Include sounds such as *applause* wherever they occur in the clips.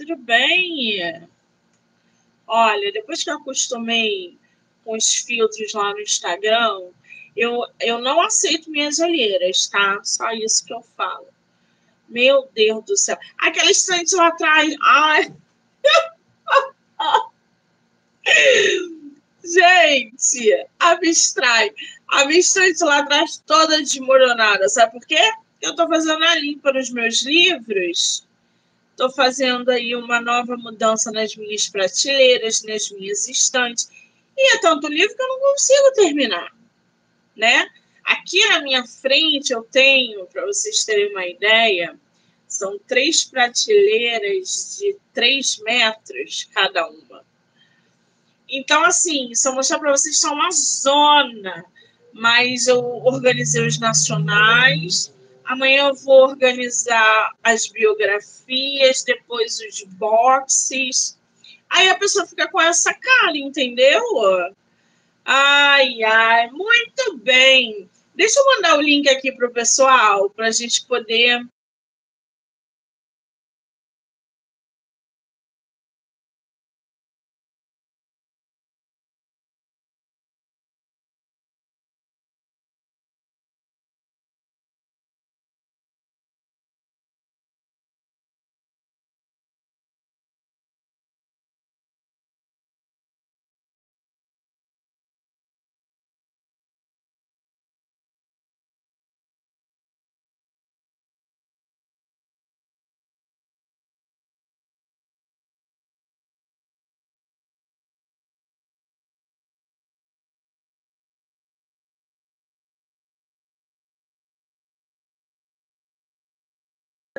tudo bem? Olha, depois que eu acostumei com os filtros lá no Instagram, eu, eu não aceito minhas olheiras, tá? Só isso que eu falo. Meu Deus do céu. Aquela estante lá atrás. Ai. *laughs* Gente, abstrai. A estante lá atrás toda desmoronada. Sabe por quê? Eu estou fazendo a limpa nos meus livros. Estou fazendo aí uma nova mudança nas minhas prateleiras, nas minhas estantes. E é tanto livro que eu não consigo terminar, né? Aqui na minha frente eu tenho, para vocês terem uma ideia, são três prateleiras de três metros cada uma. Então, assim, só mostrar para vocês são uma zona, mas eu organizei os nacionais. Amanhã eu vou organizar as biografias, depois os boxes. Aí a pessoa fica com essa cara, entendeu? Ai, ai, muito bem. Deixa eu mandar o link aqui para o pessoal, para a gente poder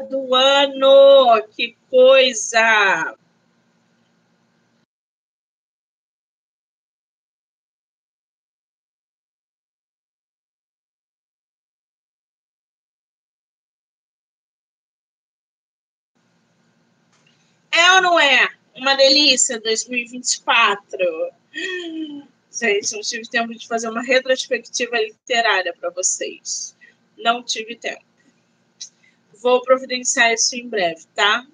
do ano. Que coisa! É ou não é? Uma delícia 2024. Gente, não tive tempo de fazer uma retrospectiva literária para vocês. Não tive tempo. Vou providenciar isso em breve, tá?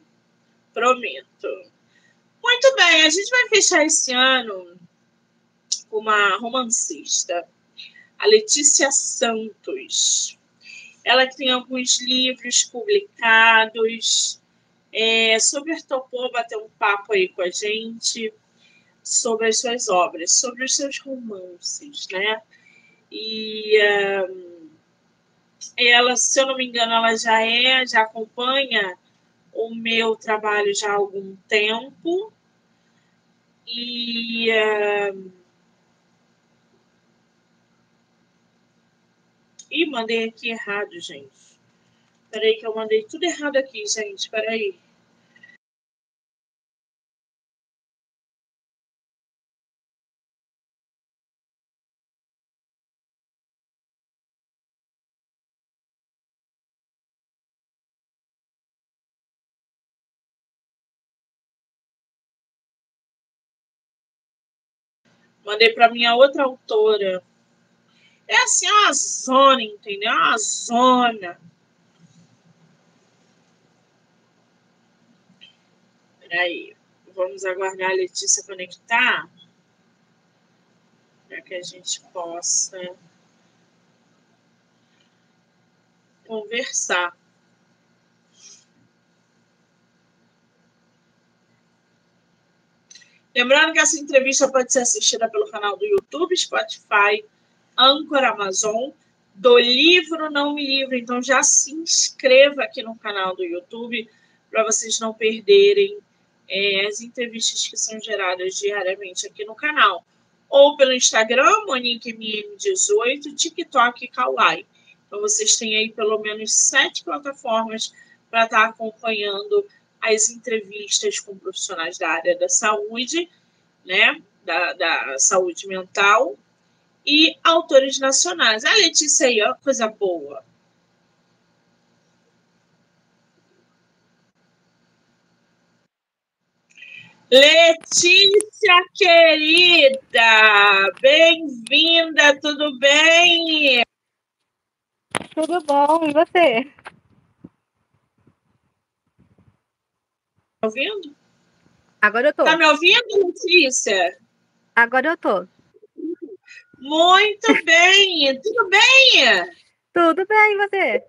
Prometo. Muito bem, a gente vai fechar esse ano com uma romancista, a Letícia Santos. Ela tem alguns livros publicados. É, super topou bater um papo aí com a gente sobre as suas obras, sobre os seus romances, né? E. Um, ela, se eu não me engano, ela já é, já acompanha o meu trabalho já há algum tempo. E uh, Ih, mandei aqui errado, gente. Peraí que eu mandei tudo errado aqui, gente. Peraí. Mandei para minha outra autora. É assim, é uma zona, entendeu? É uma zona. Peraí. Vamos aguardar a Letícia conectar. Para que a gente possa conversar. Lembrando que essa entrevista pode ser assistida pelo canal do YouTube, Spotify, Anchor, Amazon, do livro Não Me Livre. Então já se inscreva aqui no canal do YouTube para vocês não perderem é, as entrevistas que são geradas diariamente aqui no canal. Ou pelo Instagram, MoniqueMM18, TikTok e Kawaii. Então vocês têm aí pelo menos sete plataformas para estar tá acompanhando as entrevistas com profissionais da área da saúde, né, da, da saúde mental, e autores nacionais. A Letícia aí, ó, coisa boa. Letícia, querida, bem-vinda, tudo bem? Tudo bom, e você? Ouvindo? Agora eu tô. Tá me ouvindo, Letícia? Agora eu tô. Muito *laughs* bem. Tudo bem? Tudo bem, você?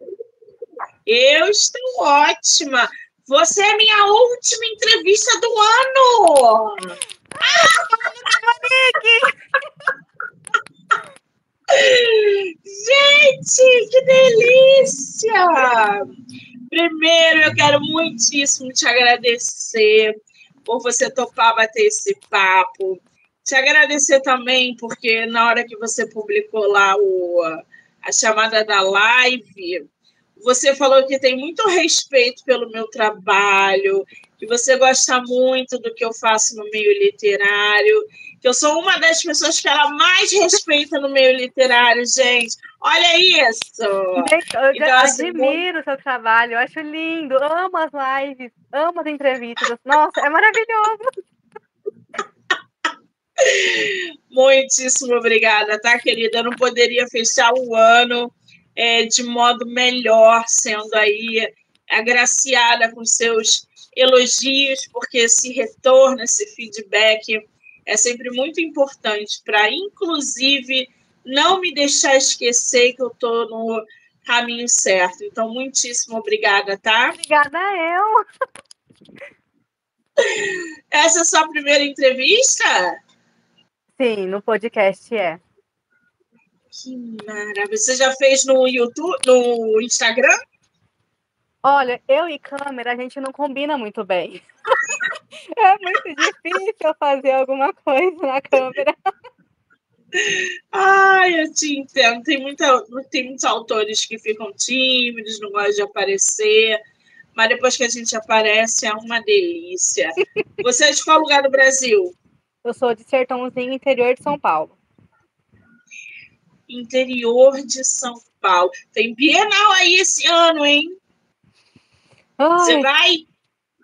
Eu estou ótima. Você é minha última entrevista do ano. *laughs* Gente, que delícia! Primeiro, eu quero muitíssimo te agradecer por você topar bater esse papo. Te agradecer também, porque na hora que você publicou lá o, a chamada da live, você falou que tem muito respeito pelo meu trabalho, que você gosta muito do que eu faço no meio literário, que eu sou uma das pessoas que ela mais respeita no meio literário, gente. Olha isso! Eu então, assim, admiro o seu trabalho, eu acho lindo, amo as lives, amo as entrevistas. Nossa, é maravilhoso! Muitíssimo obrigada, tá, querida? Eu não poderia fechar o ano é, de modo melhor, sendo aí agraciada com seus elogios, porque esse retorno, esse feedback é sempre muito importante para, inclusive, não me deixar esquecer que eu estou no caminho certo. Então, muitíssimo obrigada, tá? Obrigada eu. *laughs* Essa é a sua primeira entrevista? Sim, no podcast é. Que maravilha. Você já fez no YouTube, no Instagram? Olha, eu e câmera, a gente não combina muito bem. *laughs* é muito difícil fazer alguma coisa na câmera. Ai, eu te entendo. Tem, muita, tem muitos autores que ficam tímidos, não gostam de aparecer. Mas depois que a gente aparece, é uma delícia. Você é de qual lugar do Brasil? Eu sou de Sertãozinho, interior de São Paulo interior de São Paulo. Tem Bienal aí esse ano, hein? Você vai?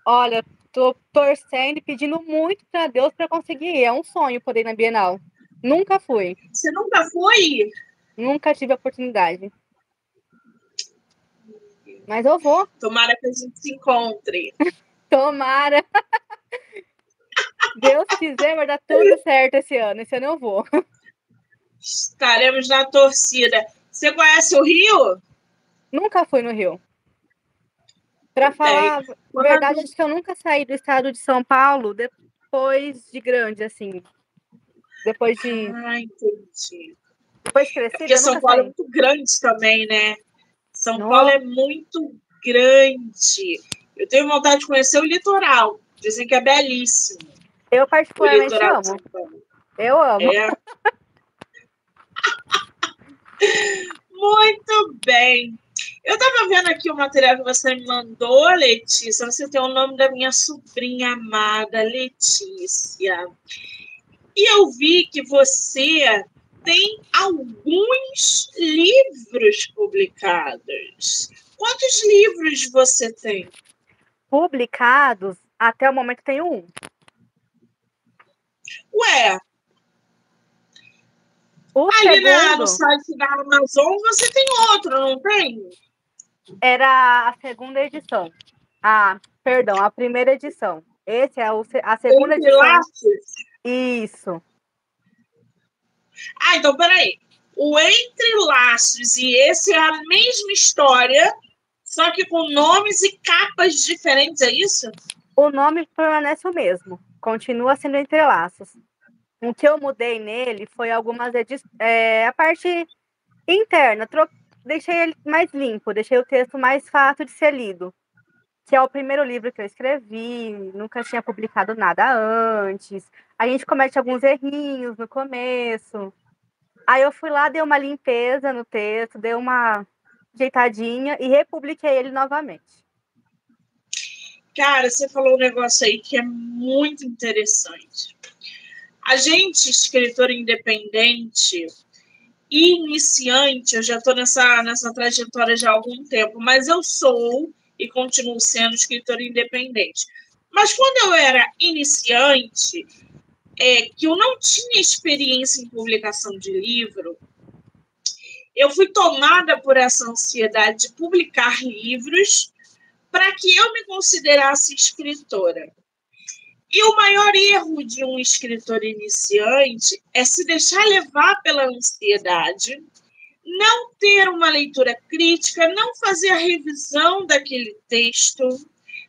Olha, tô torcendo e pedindo muito para Deus para conseguir. É um sonho poder ir na Bienal. Nunca fui. Você nunca foi? Nunca tive a oportunidade. Mas eu vou. Tomara que a gente se encontre. *laughs* Tomara. Deus quiser, vai dar tudo *laughs* certo esse ano. Esse ano eu vou. Estaremos na torcida. Você conhece o Rio? Nunca fui noRio. Para falar a verdade, acho que eu nunca saí do estado de São Paulo depois de grande, assim. Depois de. Ah, entendi. Depois de crescer. Porque São Paulo saí. é muito grande também, né? São Nossa. Paulo é muito grande. Eu tenho vontade de conhecer o litoral. Dizem que é belíssimo. Eu particularmente amo. Eu amo. É. *laughs* Muito bem. Eu estava vendo aqui o material que você me mandou, Letícia. Você tem o nome da minha sobrinha amada, Letícia. E eu vi que você tem alguns livros publicados. Quantos livros você tem? Publicados, até o momento tenho um. Ué, o Ali segundo, na, no site da Amazon você tem outro, não tem? Era a segunda edição. Ah, perdão, a primeira edição. Esse é o, a segunda Entre edição. Laços? Isso. Ah, então peraí. O Entre Laços e esse é a mesma história, só que com nomes e capas diferentes, é isso? O nome permanece o mesmo. Continua sendo Entre Laços. O que eu mudei nele foi algumas edições. É, a parte interna, tro... deixei ele mais limpo, deixei o texto mais fácil de ser lido. Que é o primeiro livro que eu escrevi, nunca tinha publicado nada antes. A gente comete alguns errinhos no começo. Aí eu fui lá, dei uma limpeza no texto, dei uma ajeitadinha e republiquei ele novamente. Cara, você falou um negócio aí que é muito interessante. A gente, escritor independente iniciante, eu já estou nessa, nessa trajetória já há algum tempo, mas eu sou e continuo sendo escritor independente. Mas quando eu era iniciante, é, que eu não tinha experiência em publicação de livro, eu fui tomada por essa ansiedade de publicar livros para que eu me considerasse escritora. E o maior erro de um escritor iniciante é se deixar levar pela ansiedade, não ter uma leitura crítica, não fazer a revisão daquele texto,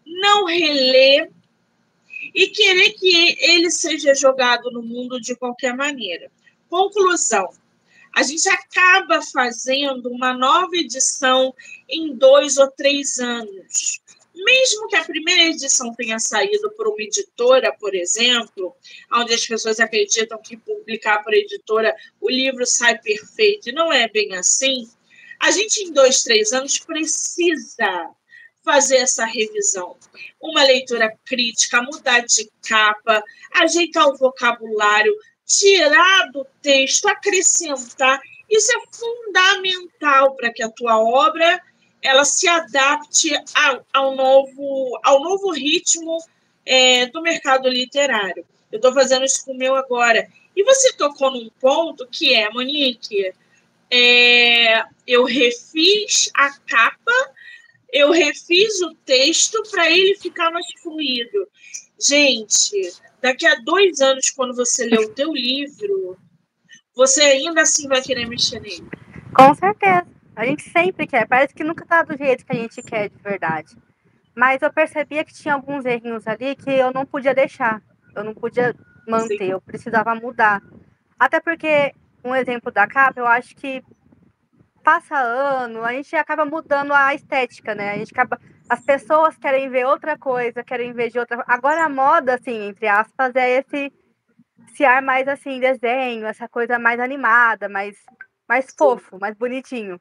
não reler e querer que ele seja jogado no mundo de qualquer maneira. Conclusão: a gente acaba fazendo uma nova edição em dois ou três anos. Mesmo que a primeira edição tenha saído por uma editora, por exemplo, onde as pessoas acreditam que publicar por editora o livro sai perfeito, e não é bem assim, a gente em dois, três anos precisa fazer essa revisão. Uma leitura crítica, mudar de capa, ajeitar o vocabulário, tirar do texto, acrescentar. Isso é fundamental para que a tua obra ela se adapte ao, ao novo, ao novo ritmo é, do mercado literário. Eu estou fazendo isso com o meu agora. E você tocou num ponto que é, Monique, é, eu refiz a capa eu refiz o texto para ele ficar mais fluido. Gente, daqui a dois anos, quando você ler o teu livro, você ainda assim vai querer mexer nele. Com certeza. A gente sempre quer. Parece que nunca tá do jeito que a gente quer de verdade. Mas eu percebia que tinha alguns errinhos ali que eu não podia deixar. Eu não podia manter, Sim. eu precisava mudar. Até porque, um exemplo da capa, eu acho que passa ano, a gente acaba mudando a estética, né? A gente acaba, as pessoas querem ver outra coisa, querem ver de outra. Agora a moda, assim, entre aspas, é esse, esse ar mais assim desenho, essa coisa mais animada, mais mais fofo, mais bonitinho.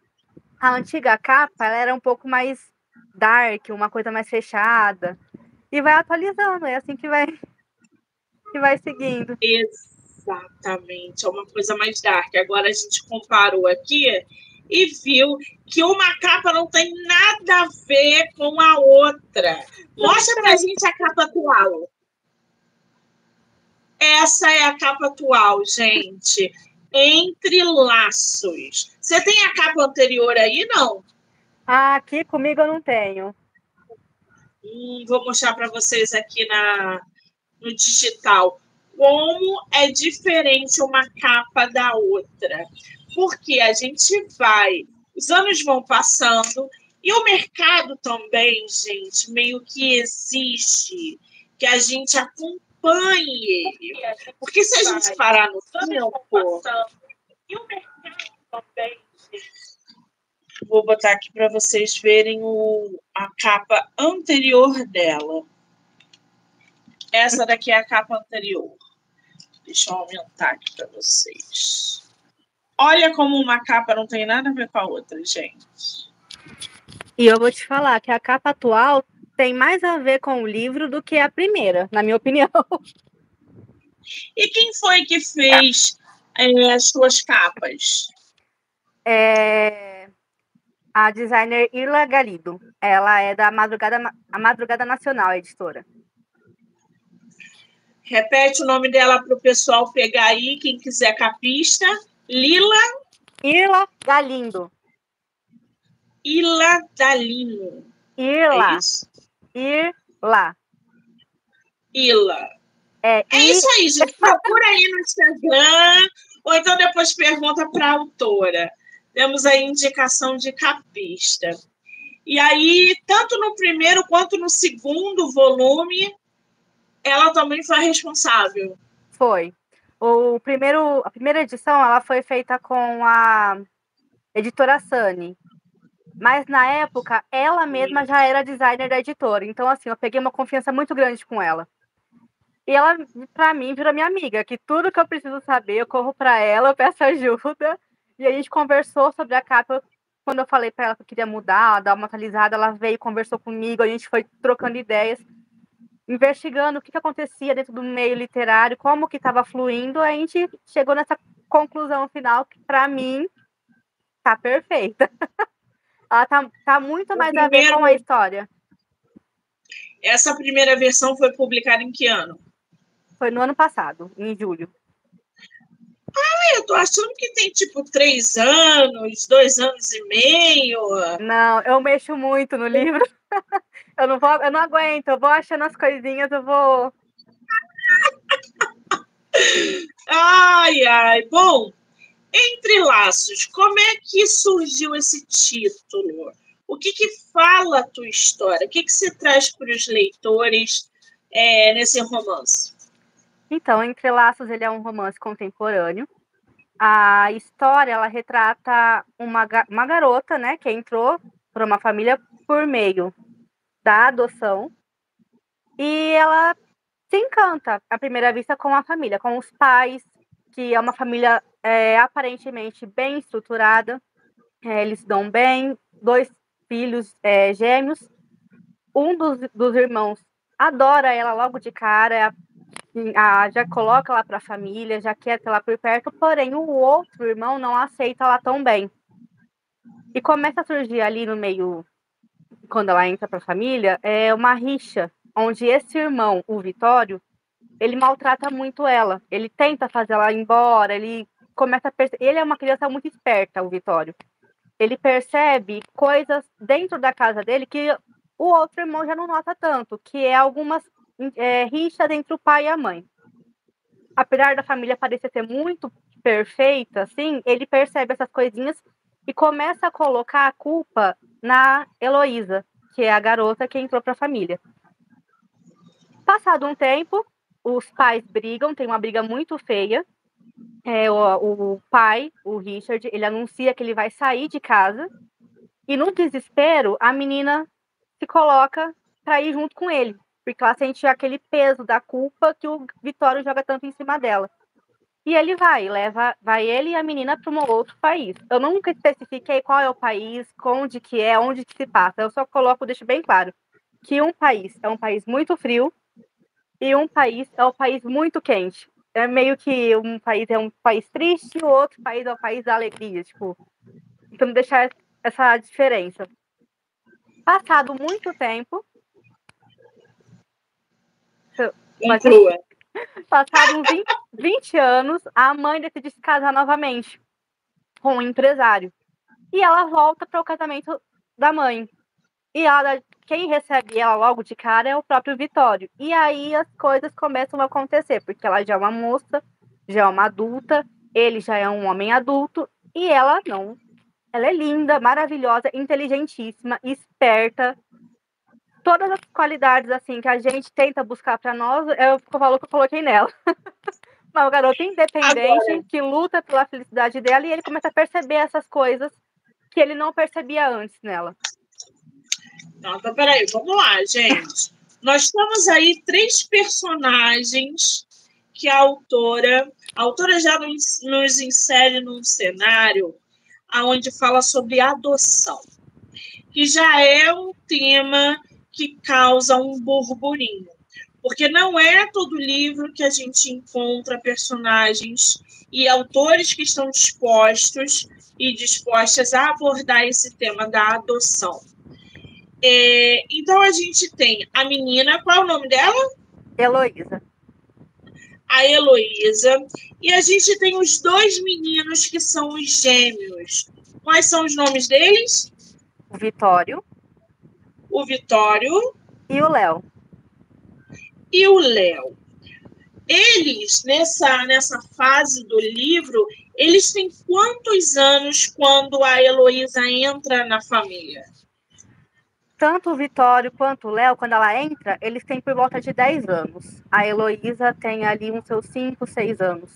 A antiga capa, ela era um pouco mais dark, uma coisa mais fechada. E vai atualizando, é assim que vai *laughs* que vai seguindo. Exatamente, é uma coisa mais dark. Agora a gente comparou aqui e viu que uma capa não tem nada a ver com a outra. Mostra pra gente a capa atual. Essa é a capa atual, gente. Entre laços. Você tem a capa anterior aí, não? Ah, aqui comigo eu não tenho. Hum, vou mostrar para vocês aqui na, no digital como é diferente uma capa da outra porque a gente vai, os anos vão passando e o mercado também, gente, meio que exige que a gente acompanhe ele. Porque se a gente parar no tempo. E o mercado também, Vou botar aqui para vocês verem o, a capa anterior dela. Essa daqui é a capa anterior. Deixa eu aumentar aqui para vocês. Olha como uma capa não tem nada a ver com a outra, gente. E eu vou te falar que a capa atual tem mais a ver com o livro do que a primeira, na minha opinião. *laughs* E quem foi que fez é, as suas capas? É a designer Irla Galido. Ela é da Madrugada, a Madrugada Nacional, a editora. Repete o nome dela para o pessoal pegar aí, quem quiser capista. Lila. Irla Galindo. Ila Dalino. Irla. É Irla. Ila. É, é isso aí, gente. Procura aí no Instagram, ou então depois pergunta para a autora. Temos a indicação de capista. E aí, tanto no primeiro quanto no segundo volume, ela também foi responsável. Foi. O primeiro, a primeira edição ela foi feita com a editora Sunny. Mas na época, ela mesma já era designer da editora. Então, assim, eu peguei uma confiança muito grande com ela. E ela, para mim, virou minha amiga, que tudo que eu preciso saber, eu corro para ela, eu peço *laughs* ajuda. E a gente conversou sobre a capa. Quando eu falei para ela que eu queria mudar, dar uma atualizada, ela veio, conversou comigo, a gente foi trocando ideias investigando o que, que acontecia dentro do meio literário, como que estava fluindo, a gente chegou nessa conclusão final que, para mim, tá perfeita. *laughs* Ela tá, tá muito mais primeiro... a ver com a história. Essa primeira versão foi publicada em que ano? Foi no ano passado, em julho. Ah, eu tô achando que tem tipo três anos, dois anos e meio. Não, eu mexo muito no livro. *laughs* eu não vou, eu não aguento, eu vou achando as coisinhas, eu vou. ai, ai. Bom, entre laços, como é que surgiu esse título? O que, que fala a tua história? O que, que você traz para os leitores é, nesse romance? Então, Entre Laços, ele é um romance contemporâneo. A história, ela retrata uma, uma garota, né, que entrou para uma família por meio da adoção. E ela se encanta, à primeira vista, com a família, com os pais, que é uma família é, aparentemente bem estruturada. É, eles dão bem, dois filhos é, gêmeos. Um dos, dos irmãos adora ela logo de cara, é a, já coloca ela para a família, já quer ter ela por perto, porém o outro irmão não aceita ela tão bem. E começa a surgir ali no meio, quando ela entra para a família, é uma rixa, onde esse irmão, o Vitório, ele maltrata muito ela. Ele tenta fazer ela embora, ele começa a perceber. Ele é uma criança muito esperta, o Vitório. Ele percebe coisas dentro da casa dele que o outro irmão já não nota tanto, que é algumas é, rixa entre o pai e a mãe. Apesar da família parecer ser muito perfeita, assim, ele percebe essas coisinhas e começa a colocar a culpa na Heloísa, que é a garota que entrou para a família. Passado um tempo, os pais brigam, tem uma briga muito feia. É, o, o pai, o Richard, ele anuncia que ele vai sair de casa e no desespero a menina se coloca para ir junto com ele porque ela sente aquele peso da culpa que o Vitório joga tanto em cima dela. E ele vai, leva, vai ele e a menina para um outro país. Eu nunca especifiquei qual é o país, onde que é, onde que se passa. Eu só coloco, deixo bem claro, que um país é um país muito frio e um país é um país muito quente. É meio que um país é um país triste e o outro país é um país da alegria, tipo. Então deixar essa diferença. Passado muito tempo, Inclua. *laughs* Passaram 20, 20 anos, a mãe decide se casar novamente com um empresário. E ela volta para o casamento da mãe. E ela, quem recebe ela logo de cara é o próprio Vitório. E aí as coisas começam a acontecer, porque ela já é uma moça, já é uma adulta, ele já é um homem adulto, e ela não. Ela é linda, maravilhosa, inteligentíssima, esperta, todas as qualidades assim que a gente tenta buscar para nós, eu falo que eu coloquei nela. *laughs* Uma garota independente Agora. que luta pela felicidade dela e ele começa a perceber essas coisas que ele não percebia antes nela. Não, então peraí, vamos lá, gente. Nós temos aí três personagens que a autora, a autora já nos, nos insere num cenário aonde fala sobre adoção, que já é um tema que causa um burburinho. Porque não é todo livro que a gente encontra personagens e autores que estão dispostos e dispostas a abordar esse tema da adoção. É, então a gente tem a menina, qual é o nome dela? Heloísa. A Heloísa. E a gente tem os dois meninos que são os gêmeos. Quais são os nomes deles? O Vitório o Vitório. E o Léo. E o Léo. Eles, nessa, nessa fase do livro, eles têm quantos anos quando a Heloísa entra na família? Tanto o Vitório quanto o Léo, quando ela entra, eles têm por volta de 10 anos. A Heloísa tem ali uns seus 5, 6 anos.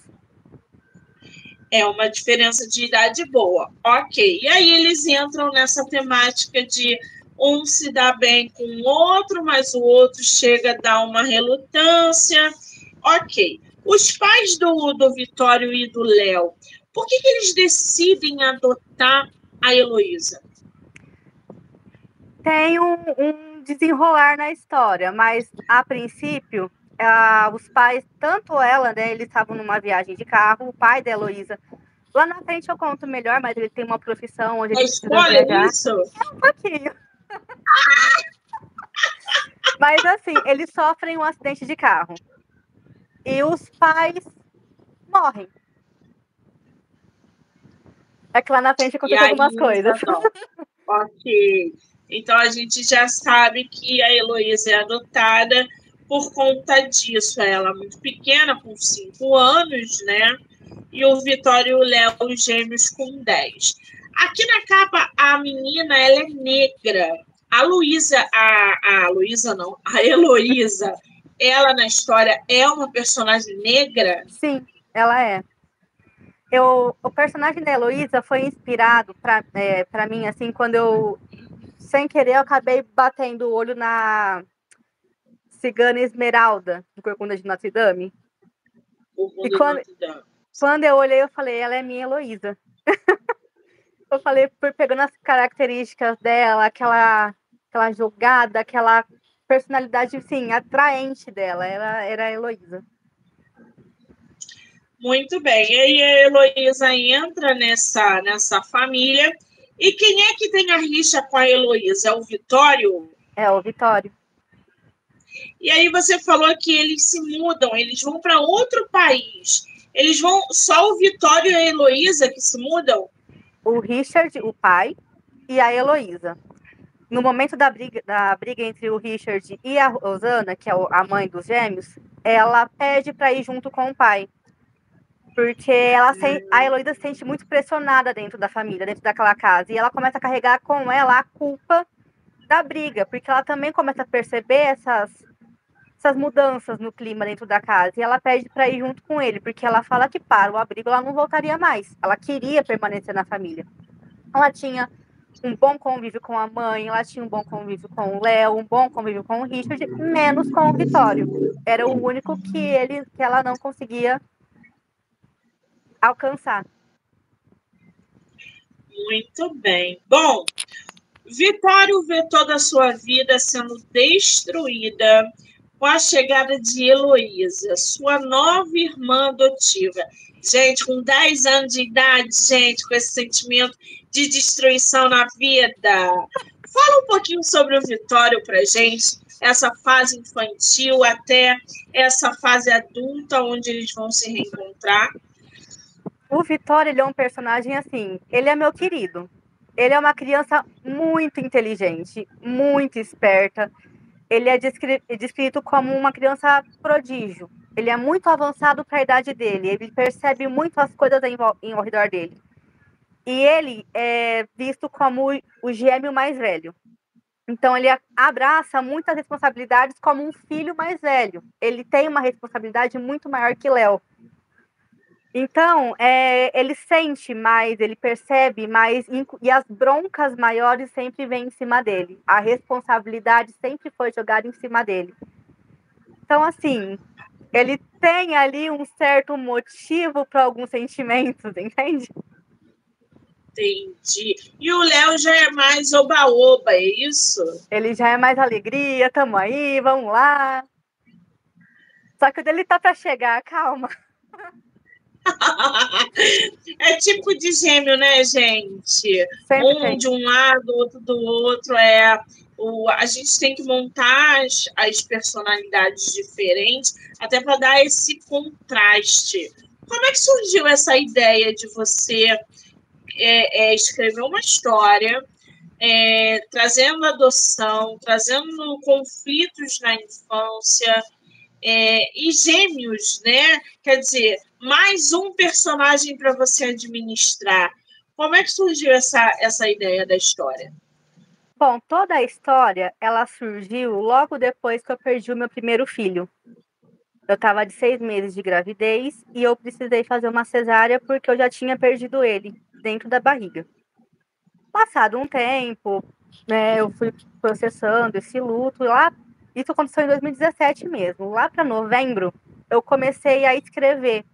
É uma diferença de idade boa. Ok. E aí eles entram nessa temática de um se dá bem com o outro, mas o outro chega a dar uma relutância. Ok. Os pais do, do Vitório e do Léo, por que, que eles decidem adotar a Heloísa? Tem um, um, desenrolar na história, mas a princípio, os pais, tanto ela, né, eles estavam numa viagem de carro, o pai da Heloísa Lá na frente eu conto melhor, mas ele tem uma profissão onde ele precisa viajar. isso? É um pouquinho. *laughs* Mas assim, eles sofrem um acidente de carro. E os pais morrem. É que lá na frente aconteceu algumas coisas. *laughs* ok. Então a gente já sabe que a Heloísa é adotada por conta disso. Ela é muito pequena, com 5 anos, né? E o Vitório e o Léo, gêmeos, com 10. Aqui na capa, a menina ela é negra. A Luísa, a, a Luísa não, a *laughs* Heloísa, ela na história é uma personagem negra? Sim, ela é. Eu, o personagem da Heloísa foi inspirado para é, mim, assim, quando eu, sem querer, eu acabei batendo o olho na Cigana Esmeralda, do Corcunda de Notre Dame. E quando, quando eu olhei, eu falei, ela é minha Heloísa. *laughs* eu falei, por pegando as características dela, aquela, aquela jogada, aquela personalidade, sim, atraente dela, ela era a Heloísa. Muito bem. E aí a Heloísa entra nessa, nessa família. E quem é que tem a rixa com a Heloísa? É o Vitório? É, o Vitório. E aí você falou que eles se mudam, eles vão para outro país. Eles vão só o Vitório e a Heloísa que se mudam? O Richard, o pai, e a Heloísa. No momento da briga, da briga entre o Richard e a Rosana, que é a mãe dos gêmeos, ela pede para ir junto com o pai. Porque ela se, a Heloísa se sente muito pressionada dentro da família, dentro daquela casa. E ela começa a carregar com ela a culpa da briga, porque ela também começa a perceber essas, essas mudanças no clima dentro da casa. E ela pede para ir junto com ele, porque ela fala que para o abrigo ela não voltaria mais. Ela queria permanecer na família. Ela tinha um bom convívio com a mãe, ela tinha um bom convívio com o Léo, um bom convívio com o Richard, menos com o Vitório. Era o único que ele que ela não conseguia alcançar. Muito bem. Bom, Vitório vê toda a sua vida sendo destruída com a chegada de Heloísa, sua nova irmã adotiva. Gente, com 10 anos de idade, gente, com esse sentimento de destruição na vida. Fala um pouquinho sobre o Vitório pra gente, essa fase infantil até essa fase adulta, onde eles vão se reencontrar. O Vitório, ele é um personagem assim, ele é meu querido. Ele é uma criança muito inteligente, muito esperta. Ele é descrito como uma criança prodígio. Ele é muito avançado para a idade dele. Ele percebe muito as coisas em, em ao redor dele. E ele é visto como o gêmeo mais velho. Então ele abraça muitas responsabilidades como um filho mais velho. Ele tem uma responsabilidade muito maior que Léo. Então, é, ele sente mais, ele percebe mais, e as broncas maiores sempre vêm em cima dele. A responsabilidade sempre foi jogada em cima dele. Então, assim, ele tem ali um certo motivo para alguns sentimentos, *laughs* entende? Entendi. E o Léo já é mais oba-oba, é isso? Ele já é mais alegria, tamo aí, vamos lá. Só que o dele tá para chegar, calma. *laughs* é tipo de gêmeo, né, gente? Sempre um tem. de um lado, outro do outro. É o, a gente tem que montar as, as personalidades diferentes, até para dar esse contraste. Como é que surgiu essa ideia de você é, é, escrever uma história, é, trazendo adoção, trazendo conflitos na infância? É, e gêmeos, né? Quer dizer, mais um personagem para você administrar. Como é que surgiu essa, essa ideia da história? Bom, toda a história ela surgiu logo depois que eu perdi o meu primeiro filho. Eu estava de seis meses de gravidez e eu precisei fazer uma cesárea porque eu já tinha perdido ele dentro da barriga. Passado um tempo, né, eu fui processando esse luto. Lá, isso aconteceu em 2017 mesmo. Lá para novembro, eu comecei a escrever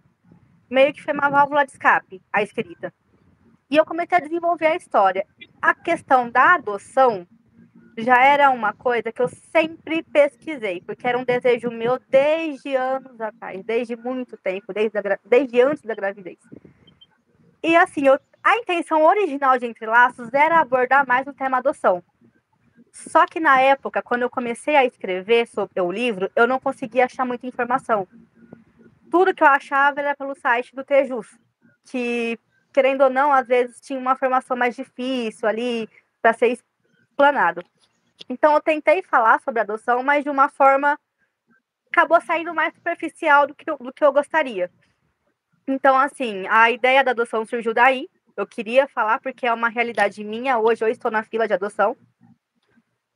meio que foi uma válvula de escape, a escrita. E eu comecei a desenvolver a história. A questão da adoção já era uma coisa que eu sempre pesquisei, porque era um desejo meu desde anos atrás, desde muito tempo, desde, a, desde antes da gravidez. E assim, eu, a intenção original de Entre Laços era abordar mais o tema adoção. Só que na época, quando eu comecei a escrever sobre o livro, eu não conseguia achar muita informação tudo que eu achava era pelo site do Tejus, que querendo ou não, às vezes tinha uma formação mais difícil ali para ser explanado. Então eu tentei falar sobre adoção, mas de uma forma acabou saindo mais superficial do que, eu, do que eu gostaria. Então, assim, a ideia da adoção surgiu daí. Eu queria falar porque é uma realidade minha. Hoje eu estou na fila de adoção.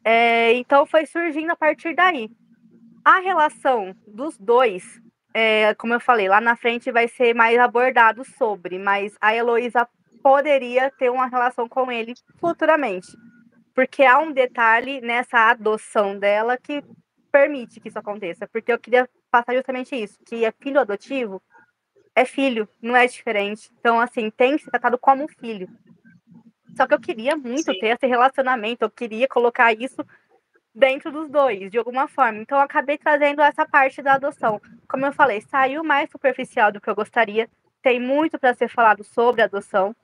É, então foi surgindo a partir daí. A relação dos dois, é, como eu falei, lá na frente vai ser mais abordado sobre, mas a Heloísa poderia ter uma relação com ele futuramente. Porque há um detalhe nessa adoção dela que permite que isso aconteça. Porque eu queria passar justamente isso, que é filho adotivo, é filho, não é diferente. Então, assim, tem que ser tratado como um filho. Só que eu queria muito Sim. ter esse relacionamento, eu queria colocar isso dentro dos dois, de alguma forma. Então, eu acabei trazendo essa parte da adoção. Como eu falei, saiu mais superficial do que eu gostaria. Tem muito para ser falado sobre adoção.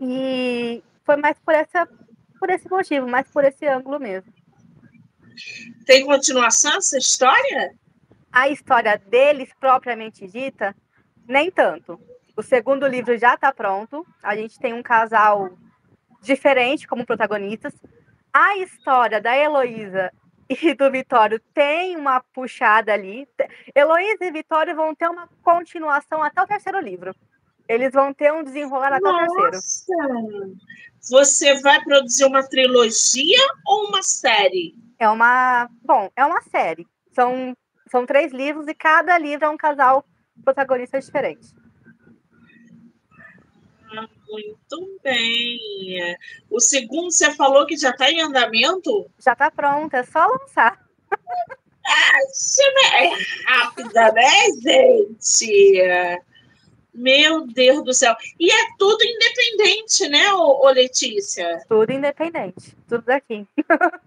E foi mais por, essa, por esse motivo, mais por esse ângulo mesmo. Tem continuação essa história? A história deles, propriamente dita, nem tanto. O segundo livro já está pronto. A gente tem um casal diferente como protagonistas. A história da Heloísa e do Vitório tem uma puxada ali. Heloísa e Vitório vão ter uma continuação até o terceiro livro. Eles vão ter um desenrolar até Nossa. o terceiro. Você vai produzir uma trilogia ou uma série? É uma. Bom, é uma série. São, são três livros e cada livro é um casal protagonista diferente. Muito bem. O segundo você falou que já está em andamento? Já está pronto, é só lançar. Ah, é rápida, né, gente? Meu Deus do céu. E é tudo independente, né, ô, ô Letícia? Tudo independente. Tudo daqui. *laughs*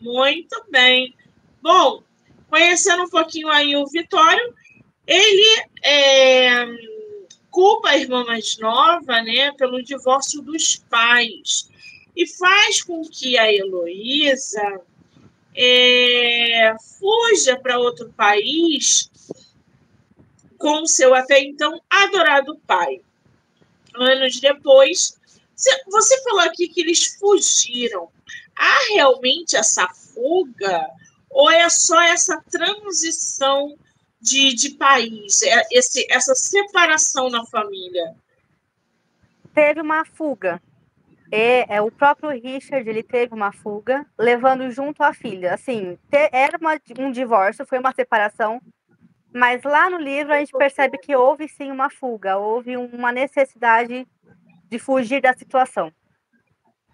Muito bem. Bom, conhecendo um pouquinho aí o Vitório, ele é, culpa a irmã mais nova, né, pelo divórcio dos pais e faz com que a Heloísa é, fuja para outro país com seu até então adorado pai. Anos depois, você falou aqui que eles fugiram. Há realmente essa fuga? Ou é só essa transição de, de país, é esse, essa separação na família? Teve uma fuga. É, é, o próprio Richard ele teve uma fuga, levando junto a filha. Assim, te, era uma, um divórcio, foi uma separação, mas lá no livro a gente percebe que houve sim uma fuga, houve uma necessidade de fugir da situação.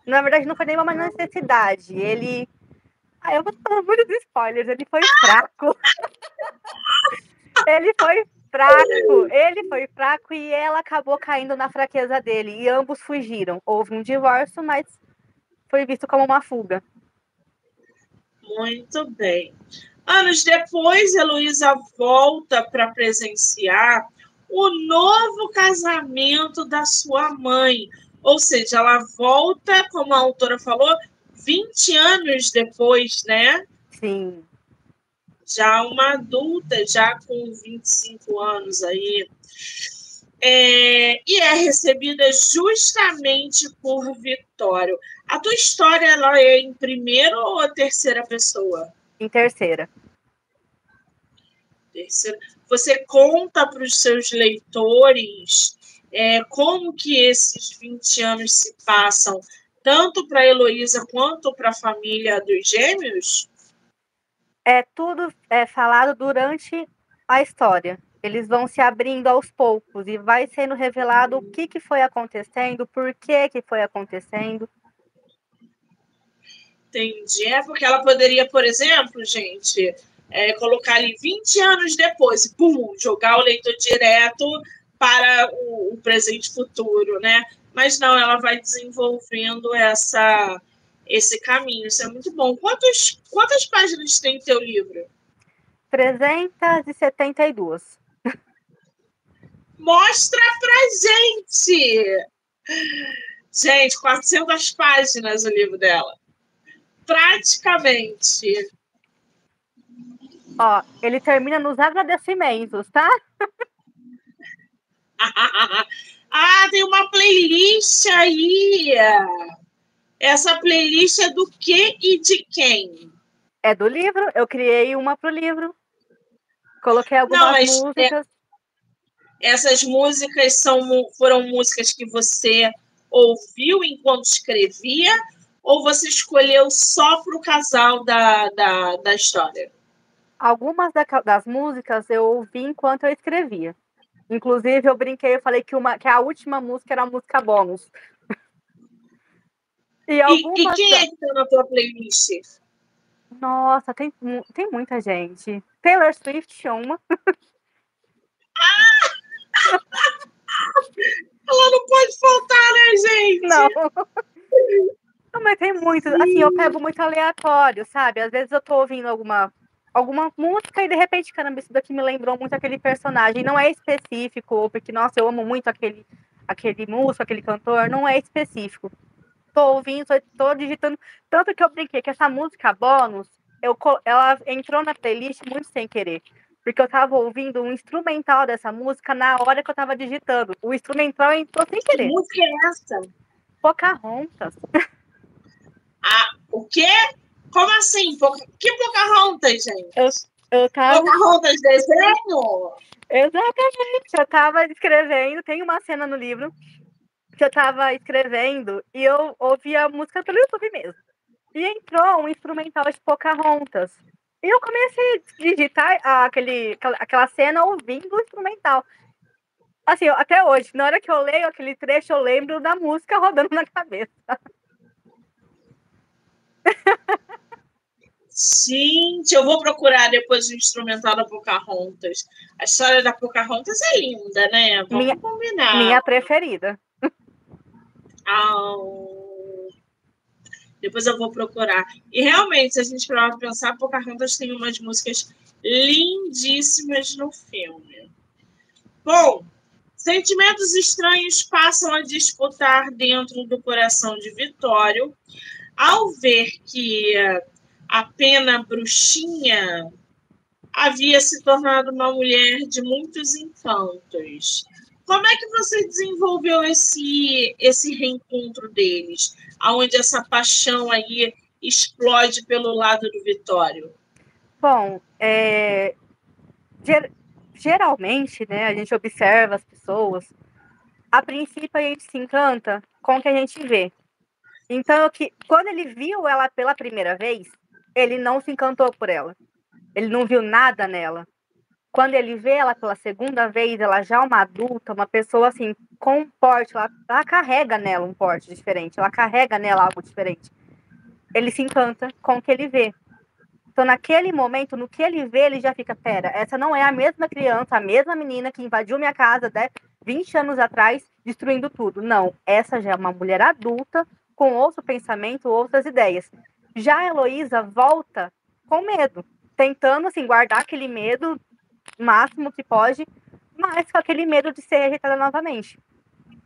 Na verdade, não foi nenhuma necessidade. Ele. Ah, eu vou falar muitos spoilers. Ele foi fraco. *laughs* ele foi fraco. Ele foi fraco e ela acabou caindo na fraqueza dele. E ambos fugiram. Houve um divórcio, mas foi visto como uma fuga. Muito bem. Anos depois, Heloísa volta para presenciar o novo casamento da sua mãe, ou seja, ela volta, como a autora falou, 20 anos depois, né? Sim. Já uma adulta, já com 25 anos aí. É, e é recebida justamente por Vitório. A tua história ela é em primeira ou terceira pessoa? Em terceira. Terceira. Você conta para os seus leitores é, como que esses 20 anos se passam, tanto para a Heloísa quanto para a família dos gêmeos? É tudo é falado durante a história. Eles vão se abrindo aos poucos e vai sendo revelado o que, que foi acontecendo, por que, que foi acontecendo. Entendi. É porque ela poderia, por exemplo, gente, é, colocar ali 20 anos depois, pum, jogar o leitor direto para o, o presente futuro, né? Mas não, ela vai desenvolvendo essa esse caminho. Isso é muito bom. Quantos, quantas páginas tem teu livro? 372. Mostra pra gente! Gente, 400 páginas o livro dela. Praticamente. Ó, ele termina nos agradecimentos, tá? *laughs* ah, tem uma playlist aí. Essa playlist é do que e de quem? É do livro. Eu criei uma pro livro. Coloquei algumas Não, músicas. É... Essas músicas são, foram músicas que você ouviu enquanto escrevia ou você escolheu só para o casal da, da, da história? Algumas da, das músicas eu ouvi enquanto eu escrevia. Inclusive, eu brinquei, eu falei que, uma, que a última música era a música bônus. E, e, e quem é que tá na tua playlist? Nossa, tem, tem muita gente. Taylor Swift, uma. *laughs* Ah! *laughs* Ela não pode faltar, né, gente? Não. Não, mas tem muito. Assim, eu pego muito aleatório, sabe? Às vezes eu tô ouvindo alguma, alguma música e de repente, caramba, isso daqui me lembrou muito aquele personagem. Não é específico, porque, nossa, eu amo muito aquele, aquele músico, aquele cantor. Não é específico. Tô ouvindo, tô, tô digitando. Tanto que eu brinquei que essa música bônus, eu, ela entrou na playlist muito sem querer. Porque eu tava ouvindo um instrumental dessa música na hora que eu tava digitando. O instrumental entrou sem querer. Que música é essa? Pocahontas. *laughs* Ah, o quê? Como assim? Que Pocahontas, gente? Eu, eu tava... Pocahontas desenho? Exatamente. Eu tava escrevendo, tem uma cena no livro que eu tava escrevendo e eu ouvi a música pelo YouTube mesmo. E entrou um instrumental de Pocahontas. E eu comecei a digitar aquele, aquela cena ouvindo o instrumental. Assim, até hoje, na hora que eu leio aquele trecho, eu lembro da música rodando na cabeça. Gente, eu vou procurar depois o instrumental da Pocahontas. A história da Pocahontas é linda, né? Vamos minha, combinar. Minha preferida. Ah, depois eu vou procurar. E realmente, se a gente parar para pensar, Pocahontas tem umas músicas lindíssimas no filme. Bom, sentimentos estranhos passam a disputar dentro do coração de Vitório ao ver que a pena bruxinha havia se tornado uma mulher de muitos encantos. Como é que você desenvolveu esse, esse reencontro deles, aonde essa paixão aí explode pelo lado do Vitório? Bom, é, ger, geralmente, né, a gente observa as pessoas, a princípio a gente se encanta com o que a gente vê. Então, que, quando ele viu ela pela primeira vez, ele não se encantou por ela. Ele não viu nada nela. Quando ele vê ela pela segunda vez, ela já é uma adulta, uma pessoa assim, com um porte, ela, ela carrega nela um porte diferente, ela carrega nela algo diferente. Ele se encanta com o que ele vê. Então, naquele momento, no que ele vê, ele já fica: pera, essa não é a mesma criança, a mesma menina que invadiu minha casa né, 20 anos atrás, destruindo tudo. Não, essa já é uma mulher adulta, com outro pensamento, outras ideias. Já a Heloísa volta com medo, tentando assim guardar aquele medo máximo que pode, mas com aquele medo de ser rejeitada novamente.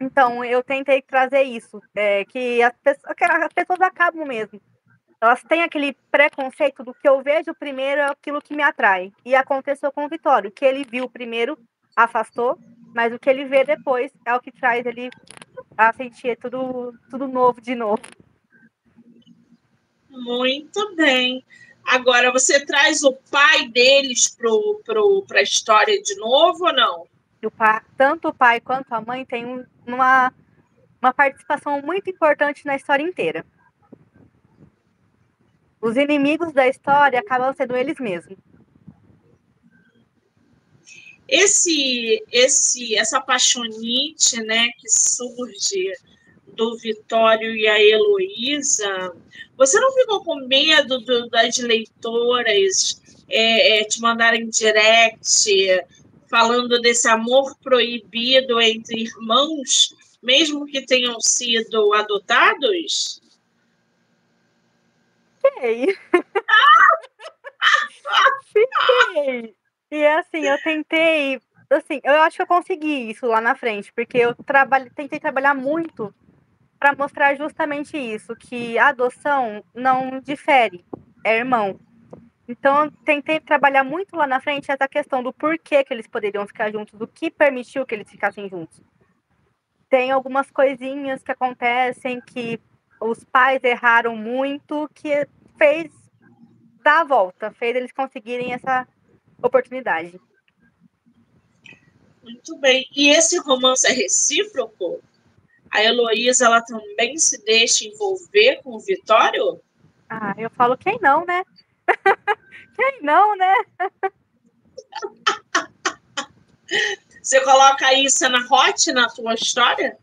Então, eu tentei trazer isso, é, que as pessoas, as pessoas acabam mesmo. Elas têm aquele preconceito do que eu vejo primeiro é aquilo que me atrai. E aconteceu com o Vitório, que ele viu primeiro, afastou, mas o que ele vê depois é o que traz ele a sentir tudo, tudo novo de novo. Muito bem. Agora, você traz o pai deles para pro, pro, a história de novo ou não? O pai, tanto o pai quanto a mãe têm uma, uma participação muito importante na história inteira. Os inimigos da história acabam sendo eles mesmos esse, esse, essa paixonite né, que surge do Vitório e a Heloísa, você não ficou com medo do, das leitoras é, é, te mandarem direct falando desse amor proibido entre irmãos, mesmo que tenham sido adotados? Fiquei. Fiquei. E assim, eu tentei, assim, eu acho que eu consegui isso lá na frente, porque eu trabalhei, tentei trabalhar muito para mostrar justamente isso, que a adoção não difere, é irmão. Então, tentei trabalhar muito lá na frente essa questão do porquê que eles poderiam ficar juntos, do que permitiu que eles ficassem juntos. Tem algumas coisinhas que acontecem que os pais erraram muito, que fez dar a volta, fez eles conseguirem essa oportunidade. Muito bem. E esse romance é recíproco? A Heloísa, ela também se deixa envolver com o Vitório? Ah, eu falo quem não, né? *laughs* quem não, né? *laughs* Você coloca isso na hot na tua história?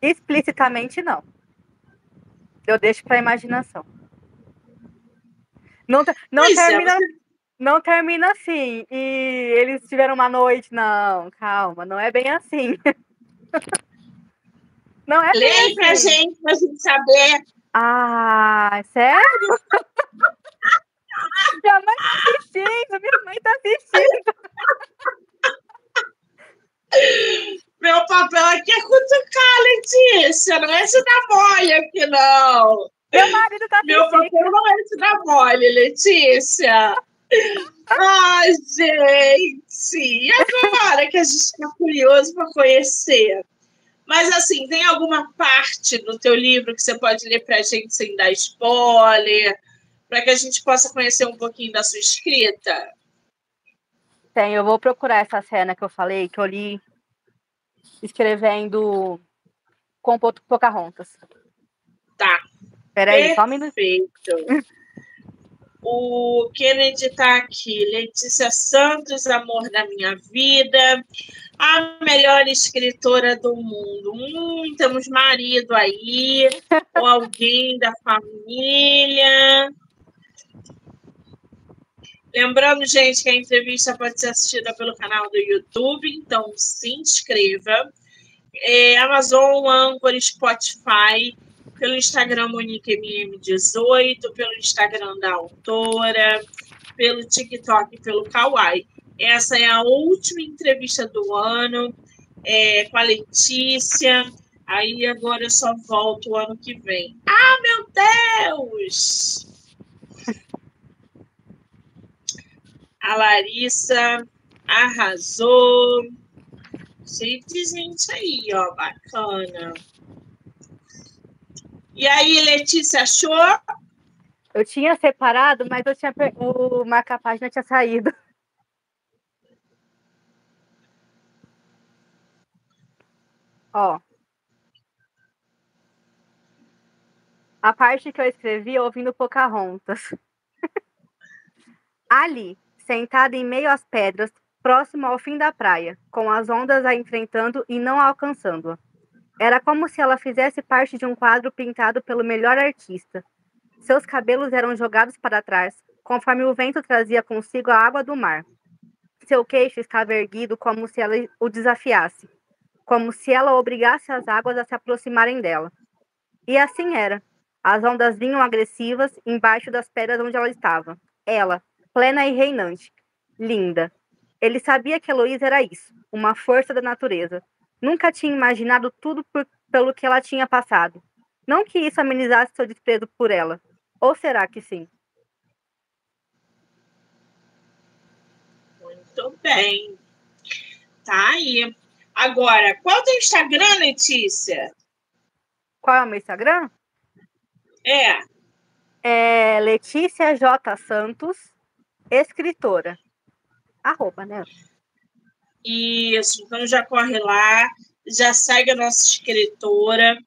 Explicitamente não. Eu deixo para imaginação. Não, não é, termina, é, você... não termina assim. E eles tiveram uma noite. Não, calma, não é bem assim. *laughs* Não é Lê assim. pra gente, pra gente saber. Ah, sério? *laughs* minha mãe tá assistindo, minha mãe tá assistindo. Meu papel aqui é cutucar, Letícia. Não é se dar mole aqui, não. Meu marido tá Meu papel não é se dar mole, Letícia. Ai, gente. E agora que a gente tá curioso para conhecer? Mas, assim, tem alguma parte do teu livro que você pode ler para a gente sem dar spoiler, para que a gente possa conhecer um pouquinho da sua escrita? Tem, eu vou procurar essa cena que eu falei, que eu li escrevendo com Pocahontas. Tá. Peraí, só um minuto. *laughs* O Kennedy está aqui. Letícia Santos, amor da minha vida a melhor escritora do mundo. Hum, temos marido aí, ou alguém da família. Lembrando, gente, que a entrevista pode ser assistida pelo canal do YouTube, então se inscreva. É, Amazon, Anchor, Spotify, pelo Instagram MoniqueMM18, pelo Instagram da autora, pelo TikTok, pelo Kawaii. Essa é a última entrevista do ano é, com a Letícia. Aí agora eu só volto o ano que vem. Ah, meu Deus! A Larissa arrasou. Cheio de gente aí, ó, bacana. E aí, Letícia, achou? Eu tinha separado, mas eu tinha o marca-página tinha saído. Ó. A parte que eu escrevi ouvindo Pocahontas. *laughs* Ali, sentada em meio às pedras, próximo ao fim da praia, com as ondas a enfrentando e não alcançando-a. Era como se ela fizesse parte de um quadro pintado pelo melhor artista. Seus cabelos eram jogados para trás, conforme o vento trazia consigo a água do mar. Seu queixo estava erguido como se ela o desafiasse como se ela obrigasse as águas a se aproximarem dela. E assim era. As ondas vinham agressivas embaixo das pedras onde ela estava. Ela, plena e reinante, linda. Ele sabia que Heloísa era isso, uma força da natureza. Nunca tinha imaginado tudo por, pelo que ela tinha passado. Não que isso amenizasse seu desprezo por ela. Ou será que sim? Muito bem. Tá aí. Agora, qual é o teu Instagram, Letícia? Qual é o meu Instagram? É. É Letícia J. Santos, escritora. Arroba, né? Isso, então já corre lá, já segue a nossa escritora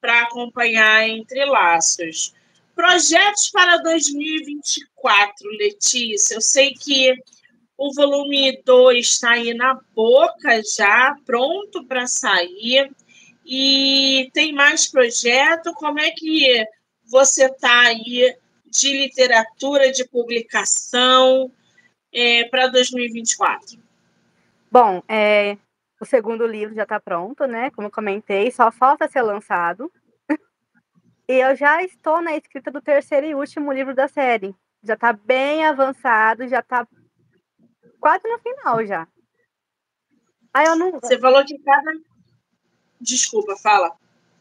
para acompanhar Entre Laços. Projetos para 2024, Letícia. Eu sei que o volume 2 está aí na boca já, pronto para sair. E tem mais projeto? Como é que você está aí de literatura, de publicação é, para 2024? Bom, é, o segundo livro já está pronto, né? Como eu comentei, só falta ser lançado. e eu já estou na escrita do terceiro e último livro da série. Já está bem avançado, já está quase no final já. Aí eu não. Você falou que cada. Desculpa, fala.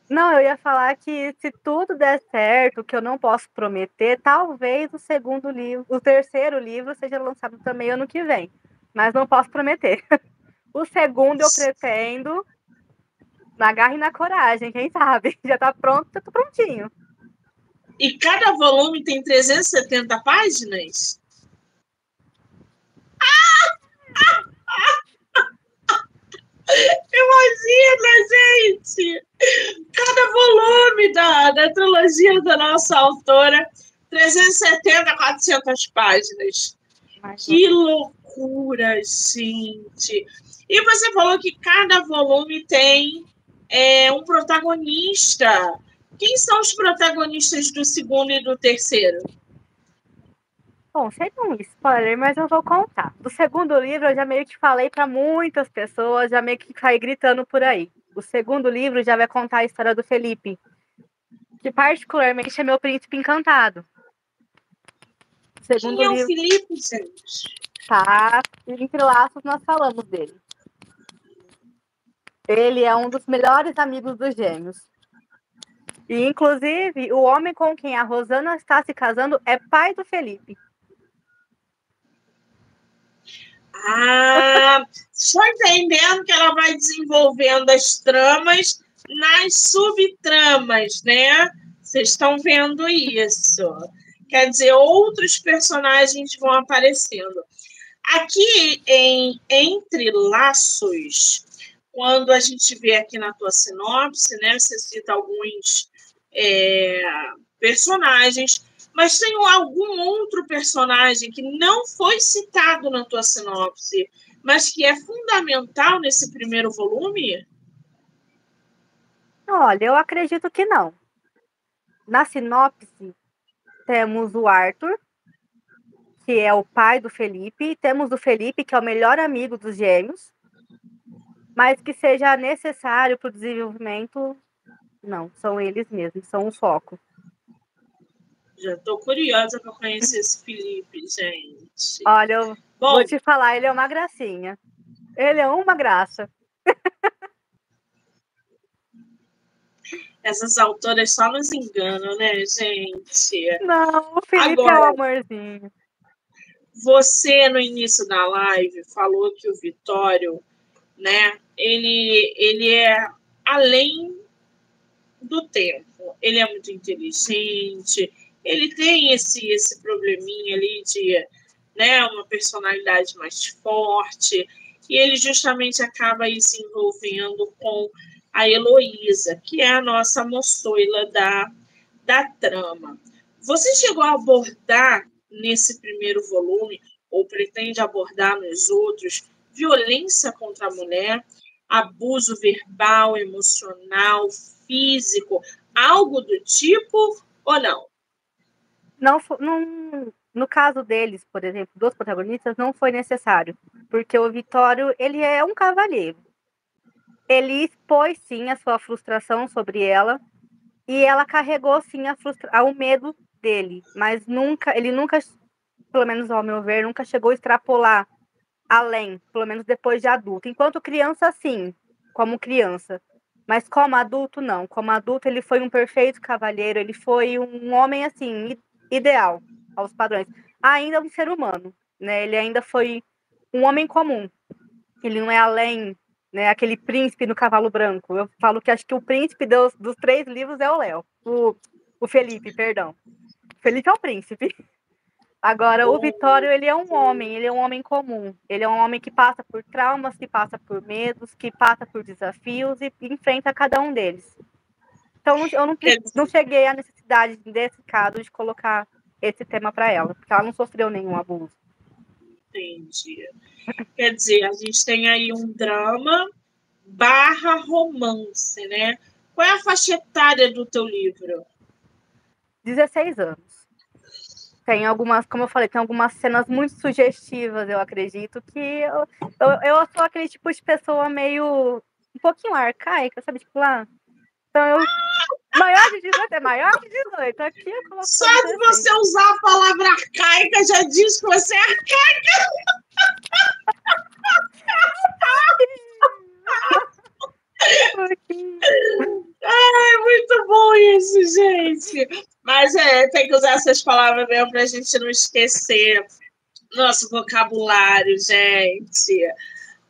Não, eu ia falar que se tudo der certo, que eu não posso prometer, talvez o segundo livro, o terceiro livro seja lançado também ano que vem. Mas não posso prometer. *laughs* O segundo eu pretendo na garra e na coragem, quem sabe? *laughs* Já tá pronto, eu tô prontinho. E cada volume tem 370 páginas? *laughs* Imagina, gente! Cada volume da, da trilogia da nossa autora, 370, 400 páginas. Que loucura, gente! E você falou que cada volume tem é, um protagonista. Quem são os protagonistas do segundo e do terceiro? Bom, seria um spoiler, mas eu vou contar. Do segundo livro, eu já meio que falei para muitas pessoas, já meio que saí gritando por aí. O segundo livro já vai contar a história do Felipe, que particularmente é meu príncipe encantado. Segundo Quem é o livro, Felipe, gente? Tá, entre laços nós falamos dele. Ele é um dos melhores amigos dos gêmeos. E, inclusive, o homem com quem a Rosana está se casando é pai do Felipe. Ah, estou entendendo que ela vai desenvolvendo as tramas nas subtramas, né? Vocês estão vendo isso. Quer dizer, outros personagens vão aparecendo. Aqui em Entre Laços, quando a gente vê aqui na tua sinopse, né? Você cita alguns é, personagens mas tem algum outro personagem que não foi citado na tua sinopse, mas que é fundamental nesse primeiro volume? Olha, eu acredito que não. Na sinopse, temos o Arthur, que é o pai do Felipe, e temos o Felipe, que é o melhor amigo dos gêmeos, mas que seja necessário para o desenvolvimento, não, são eles mesmos, são o foco. Já estou curiosa para conhecer esse Felipe, gente. Olha, eu Bom, vou te falar, ele é uma gracinha. Ele é uma graça. *laughs* Essas autoras só nos enganam, né, gente? Não, o Felipe Agora, é um amorzinho. Você, no início da live, falou que o Vitório, né, ele, ele é além do tempo. Ele é muito inteligente, ele tem esse, esse probleminha ali de né, uma personalidade mais forte, e ele justamente acaba aí se envolvendo com a Heloísa, que é a nossa moçoila da, da trama. Você chegou a abordar nesse primeiro volume, ou pretende abordar nos outros, violência contra a mulher, abuso verbal, emocional, físico, algo do tipo ou não? não, não, no caso deles, por exemplo, dos protagonistas, não foi necessário, porque o Vitório, ele é um cavalheiro. Ele expôs, sim, a sua frustração sobre ela, e ela carregou, sim, a frustra... o medo dele, mas nunca, ele nunca, pelo menos ao meu ver, nunca chegou a extrapolar além, pelo menos depois de adulto. Enquanto criança, sim, como criança. Mas como adulto, não. Como adulto, ele foi um perfeito cavalheiro, ele foi um homem, assim, ideal aos padrões. Ainda um ser humano, né? Ele ainda foi um homem comum. Ele não é além, né? Aquele príncipe no cavalo branco. Eu falo que acho que o príncipe dos, dos três livros é o Léo. O, o Felipe, perdão. Felipe é o príncipe. Agora, o Vitório, ele é um homem, ele é um homem comum. Ele é um homem que passa por traumas, que passa por medos, que passa por desafios e enfrenta cada um deles. Então, eu não, não cheguei à necessidade, desse caso, de colocar esse tema para ela, porque ela não sofreu nenhum abuso. Entendi. Quer dizer, a gente tem aí um drama barra romance, né? Qual é a faixa etária do teu livro? 16 anos. Tem algumas, como eu falei, tem algumas cenas muito sugestivas, eu acredito, que eu, eu, eu sou aquele tipo de pessoa meio um pouquinho arcaica, sabe? Tipo lá, então eu. Maior de 18 é maior de 18. Aqui eu coloco. Só de você usar a palavra arcaica já diz que você é arcaica. *laughs* Ai, é, tem que usar essas palavras mesmo para a gente não esquecer nosso vocabulário, gente.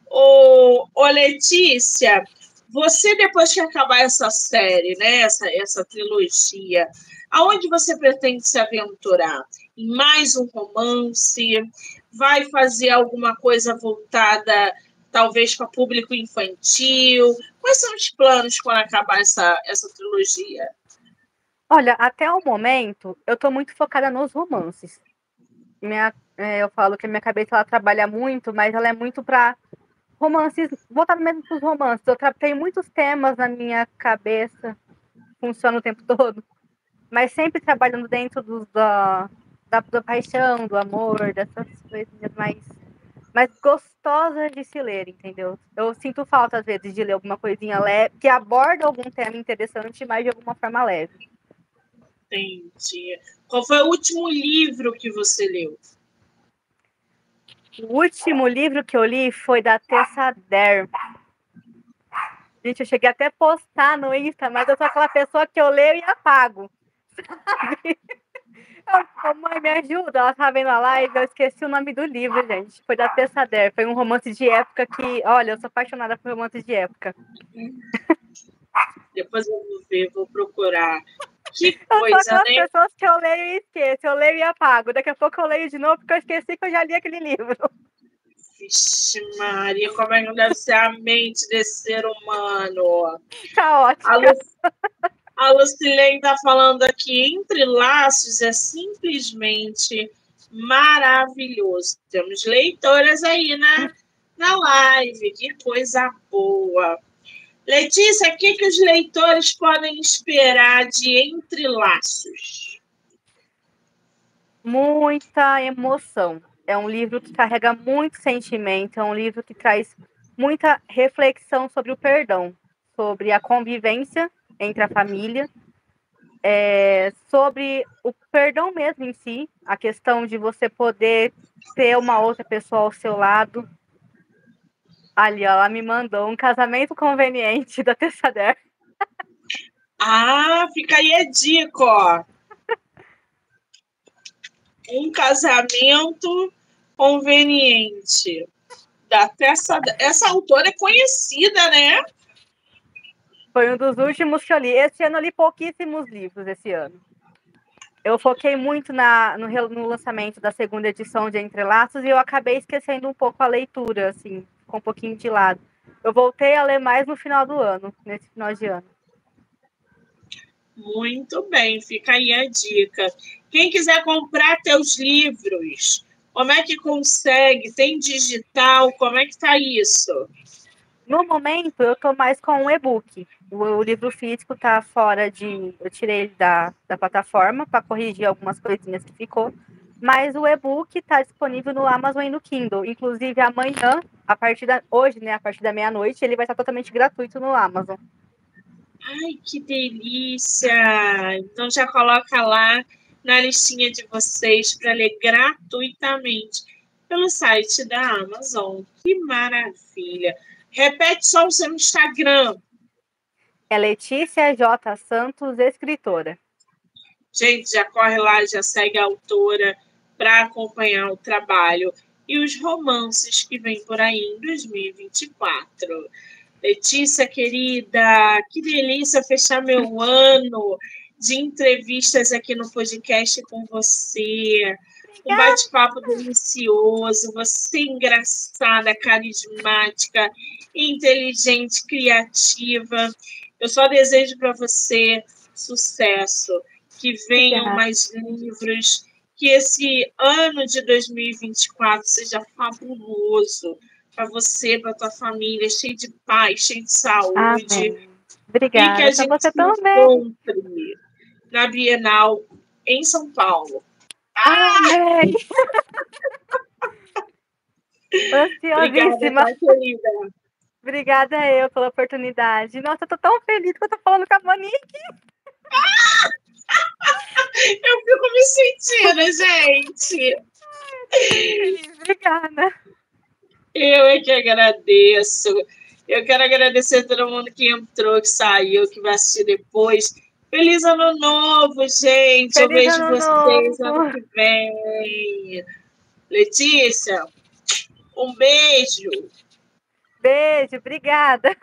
Ô, ô, Letícia, você, depois que acabar essa série, né, essa, essa trilogia, aonde você pretende se aventurar? Em mais um romance? Vai fazer alguma coisa voltada, talvez, para público infantil? Quais são os planos quando acabar essa, essa trilogia? Olha, até o momento, eu estou muito focada nos romances. Minha, é, eu falo que a minha cabeça ela trabalha muito, mas ela é muito para romances, voltado mesmo para os romances. Eu tenho muitos temas na minha cabeça, funciona o tempo *laughs* todo, mas sempre trabalhando dentro do, da, da, da paixão, do amor, dessas coisinhas mais, mais gostosas de se ler, entendeu? Eu sinto falta, às vezes, de ler alguma coisinha leve, que aborda algum tema interessante, mas de alguma forma leve. Entendi. Qual foi o último livro que você leu? O último livro que eu li foi da Tessa Dare. Gente, eu cheguei até a postar no Insta, mas eu sou aquela pessoa que eu leio e apago. *laughs* Eu, mãe, me ajuda. Ela tá vendo a live, eu esqueci o nome do livro, gente. Foi da Tessa Dare. Foi um romance de época que, olha, eu sou apaixonada por romances de época. Depois eu vou ver, vou procurar. Que coisa, eu sou aquelas né? pessoas que eu leio e esqueço. Eu leio e apago. Daqui a pouco eu leio de novo porque eu esqueci que eu já li aquele livro. Vixe, Maria, como é que deve ser a mente desse ser humano? Tá ótimo. A, Lu... a Lucilene tá falando aqui, entre laços é simplesmente maravilhoso. Temos leitoras aí na, na live, que coisa boa. Letícia, o que, que os leitores podem esperar de Entre Laços? Muita emoção. É um livro que carrega muito sentimento, é um livro que traz muita reflexão sobre o perdão, sobre a convivência entre a família, é, sobre o perdão mesmo em si, a questão de você poder ter uma outra pessoa ao seu lado, Ali, ó, ela me mandou um casamento conveniente da Tessader. Ah, fica aí a dica, ó. Um casamento conveniente da Tessa. Essa autora é conhecida, né? Foi um dos últimos que eu li. Esse ano eu li pouquíssimos livros esse ano. Eu foquei muito na, no, no lançamento da segunda edição de Entrelaços e eu acabei esquecendo um pouco a leitura, assim ficou um pouquinho de lado. Eu voltei a ler mais no final do ano, nesse final de ano. Muito bem, fica aí a dica. Quem quiser comprar teus livros, como é que consegue? Tem digital? Como é que tá isso? No momento, eu estou mais com o e-book. O, o, livro físico está fora de. Eu tirei ele da, da plataforma para corrigir algumas coisinhas que ficou. Mas o e-book está disponível no Amazon e no Kindle. Inclusive, amanhã, a partir da. Hoje, né? A partir da meia-noite, ele vai estar totalmente gratuito no Amazon. Ai, que delícia! Então já coloca lá na listinha de vocês para ler gratuitamente pelo site da Amazon. Que maravilha! Repete só o seu Instagram. É Letícia J. Santos, escritora. Gente, já corre lá, já segue a autora para acompanhar o trabalho e os romances que vem por aí em 2024. Letícia, querida, que delícia fechar meu ano de entrevistas aqui no podcast com você. Um bate-papo delicioso, você engraçada, carismática, inteligente, criativa. Eu só desejo para você sucesso, que venham mais livros que esse ano de 2024 seja fabuloso para você, para tua família, cheio de paz, cheio de saúde. Amém. Obrigada. E que a gente você também. na Bienal em São Paulo. Amém. *laughs* Ansiosíssima. Obrigada, Obrigada eu pela oportunidade. Nossa, eu tô tão feliz que eu tô falando com a Monique. Ah! *laughs* Eu fico me sentindo, gente. Obrigada. Eu é que agradeço. Eu quero agradecer a todo mundo que entrou, que saiu, que vai assistir depois. Feliz ano novo, gente. Feliz Eu vejo vocês novo. ano que vem. Letícia, um beijo. Beijo, obrigada.